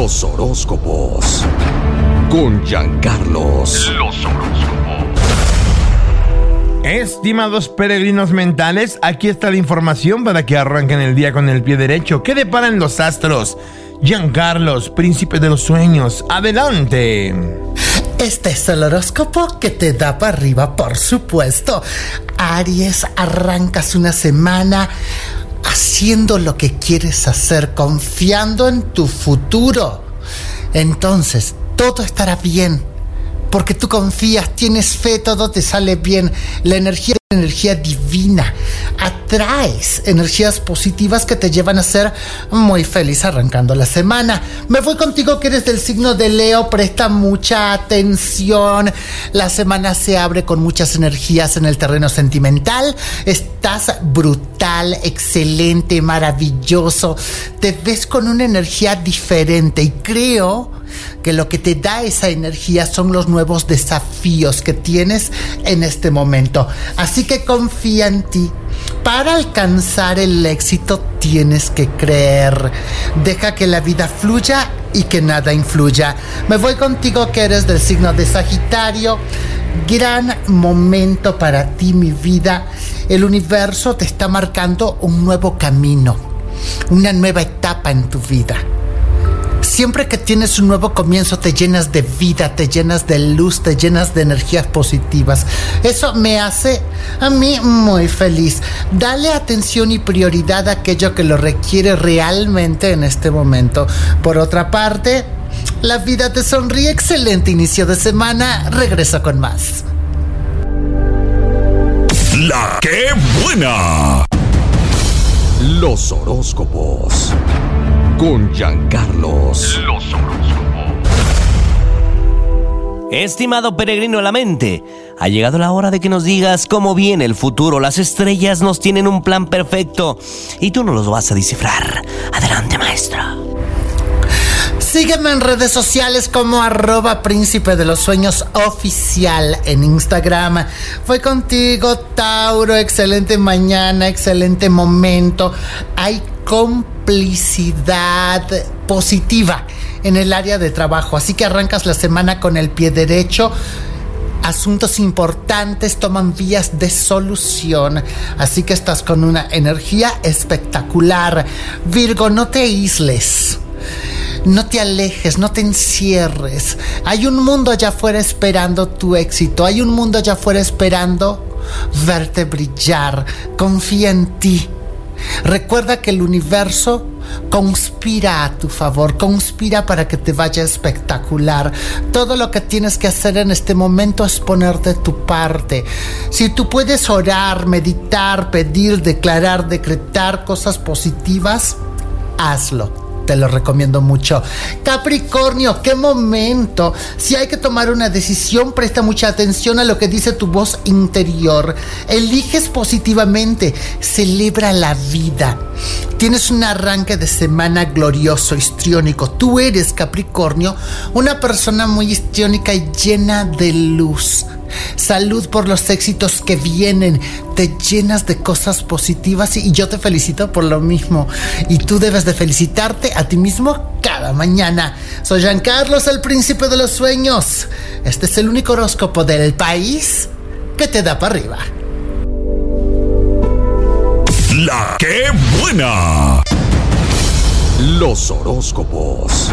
Los horóscopos. Con Giancarlos. Los horóscopos. Estimados peregrinos mentales, aquí está la información para que arranquen el día con el pie derecho. ¿Qué deparan los astros? Giancarlos, príncipe de los sueños, adelante. Este es el horóscopo que te da para arriba, por supuesto. Aries, arrancas una semana haciendo lo que quieres hacer, confiando en tu futuro. Entonces, todo estará bien. Porque tú confías, tienes fe, todo te sale bien. La energía energía divina. Atraes energías positivas que te llevan a ser muy feliz arrancando la semana. Me voy contigo que eres del signo de Leo, presta mucha atención. La semana se abre con muchas energías en el terreno sentimental. Estás brutal, excelente, maravilloso. Te ves con una energía diferente y creo que lo que te da esa energía son los nuevos desafíos que tienes en este momento. Así que confía en ti. Para alcanzar el éxito tienes que creer. Deja que la vida fluya y que nada influya. Me voy contigo que eres del signo de Sagitario. Gran momento para ti, mi vida. El universo te está marcando un nuevo camino, una nueva etapa en tu vida. Siempre que tienes un nuevo comienzo te llenas de vida, te llenas de luz, te llenas de energías positivas. Eso me hace a mí muy feliz. Dale atención y prioridad a aquello que lo requiere realmente en este momento. Por otra parte, la vida te sonríe. Excelente inicio de semana. Regreso con más. La buena. Los horóscopos con Giancarlos. Los horóscopos. Estimado peregrino de la mente, ha llegado la hora de que nos digas cómo viene el futuro. Las estrellas nos tienen un plan perfecto y tú no los vas a descifrar. Adelante, maestro. Sígueme en redes sociales como arroba príncipe de los sueños oficial en Instagram. Fue contigo, Tauro. Excelente mañana, excelente momento. Hay complicidad positiva en el área de trabajo. Así que arrancas la semana con el pie derecho. Asuntos importantes toman vías de solución. Así que estás con una energía espectacular. Virgo, no te aísles. No te alejes, no te encierres. Hay un mundo allá afuera esperando tu éxito. Hay un mundo allá afuera esperando verte brillar. Confía en ti. Recuerda que el universo conspira a tu favor, conspira para que te vaya espectacular. Todo lo que tienes que hacer en este momento es ponerte tu parte. Si tú puedes orar, meditar, pedir, declarar, decretar cosas positivas, hazlo te lo recomiendo mucho. Capricornio, qué momento. Si hay que tomar una decisión, presta mucha atención a lo que dice tu voz interior. Eliges positivamente, celebra la vida. Tienes un arranque de semana glorioso, histriónico. Tú eres, Capricornio, una persona muy histriónica y llena de luz. Salud por los éxitos que vienen. Te llenas de cosas positivas y yo te felicito por lo mismo. Y tú debes de felicitarte a ti mismo cada mañana. Soy Carlos, el príncipe de los sueños. Este es el único horóscopo del país que te da para arriba. La que buena. Los horóscopos.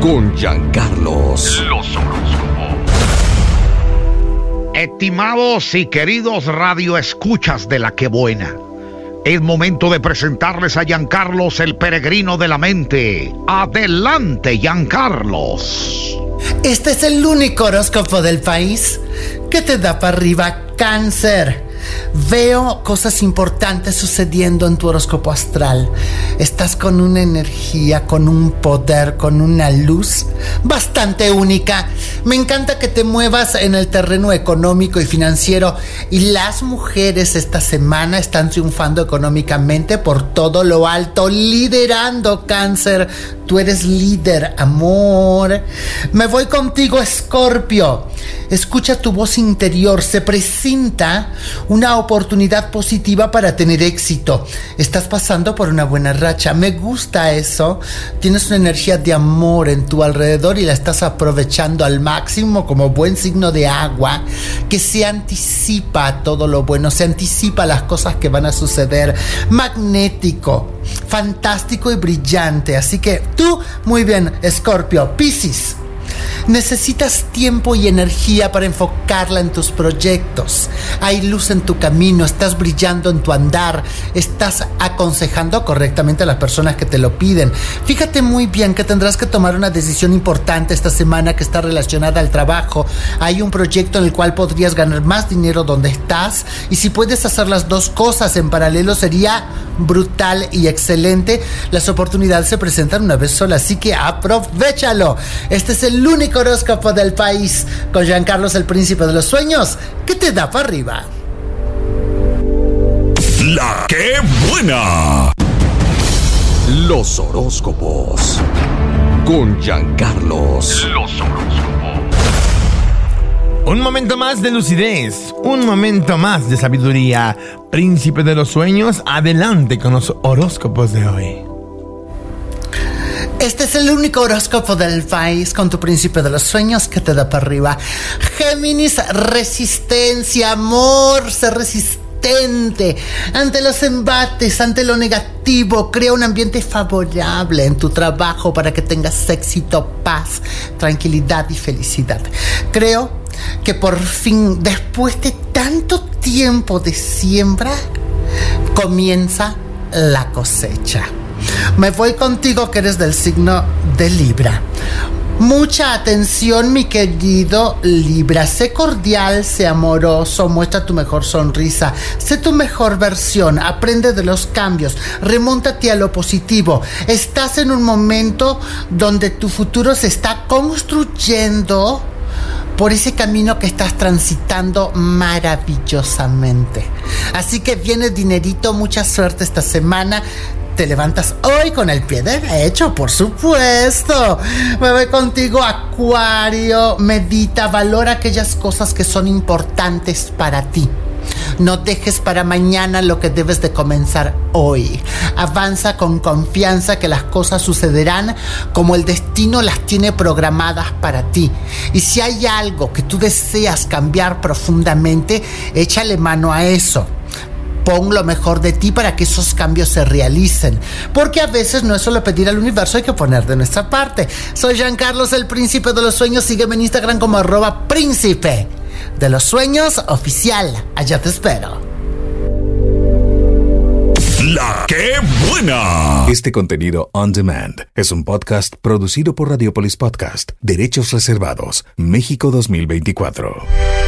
Con Giancarlos. Estimados y queridos radioescuchas de la que buena. Es momento de presentarles a Giancarlos, el peregrino de la mente. Adelante, Giancarlos. Este es el único horóscopo del país que te da para arriba cáncer. Veo cosas importantes sucediendo en tu horóscopo astral. Estás con una energía, con un poder, con una luz bastante única. Me encanta que te muevas en el terreno económico y financiero y las mujeres esta semana están triunfando económicamente por todo lo alto, liderando cáncer. Tú eres líder, amor. Me voy contigo, Escorpio. Escucha tu voz interior. Se presenta una oportunidad positiva para tener éxito. Estás pasando por una buena racha. Me gusta eso. Tienes una energía de amor en tu alrededor y la estás aprovechando al máximo como buen signo de agua que se anticipa a todo lo bueno, se anticipa a las cosas que van a suceder. Magnético, fantástico y brillante. Así que tú, muy bien, Scorpio, Piscis. Necesitas tiempo y energía para enfocarla en tus proyectos. Hay luz en tu camino, estás brillando en tu andar, estás aconsejando correctamente a las personas que te lo piden. Fíjate muy bien que tendrás que tomar una decisión importante esta semana que está relacionada al trabajo. Hay un proyecto en el cual podrías ganar más dinero donde estás y si puedes hacer las dos cosas en paralelo sería brutal y excelente. Las oportunidades se presentan una vez sola, así que aprovechalo. Este es el único horóscopo del país con Jean Carlos el Príncipe de los Sueños que te da para arriba. La que buena. Los horóscopos. Con Giancarlos. Los horóscopos. Un momento más de lucidez, un momento más de sabiduría. Príncipe de los sueños, adelante con los horóscopos de hoy. Este es el único horóscopo del país con tu príncipe de los sueños que te da para arriba. Géminis, resistencia, amor, ser resistente ante los embates, ante lo negativo. Crea un ambiente favorable en tu trabajo para que tengas éxito, paz, tranquilidad y felicidad. Creo que por fin, después de tanto tiempo de siembra, comienza la cosecha. Me voy contigo que eres del signo de Libra. Mucha atención, mi querido Libra. Sé cordial, sé amoroso, muestra tu mejor sonrisa. Sé tu mejor versión, aprende de los cambios, remóntate a lo positivo. Estás en un momento donde tu futuro se está construyendo por ese camino que estás transitando maravillosamente. Así que viene dinerito, mucha suerte esta semana te levantas hoy con el pie derecho, por supuesto. Me voy contigo, Acuario. Medita, valora aquellas cosas que son importantes para ti. No dejes para mañana lo que debes de comenzar hoy. Avanza con confianza que las cosas sucederán como el destino las tiene programadas para ti. Y si hay algo que tú deseas cambiar profundamente, échale mano a eso pon lo mejor de ti para que esos cambios se realicen. Porque a veces no es solo pedir al universo, hay que poner de nuestra parte. Soy Jean Carlos, el príncipe de los sueños. Sígueme en Instagram como arroba príncipe de los sueños oficial. Allá te espero. La que buena. Este contenido on demand es un podcast producido por Radiopolis Podcast, Derechos Reservados, México 2024.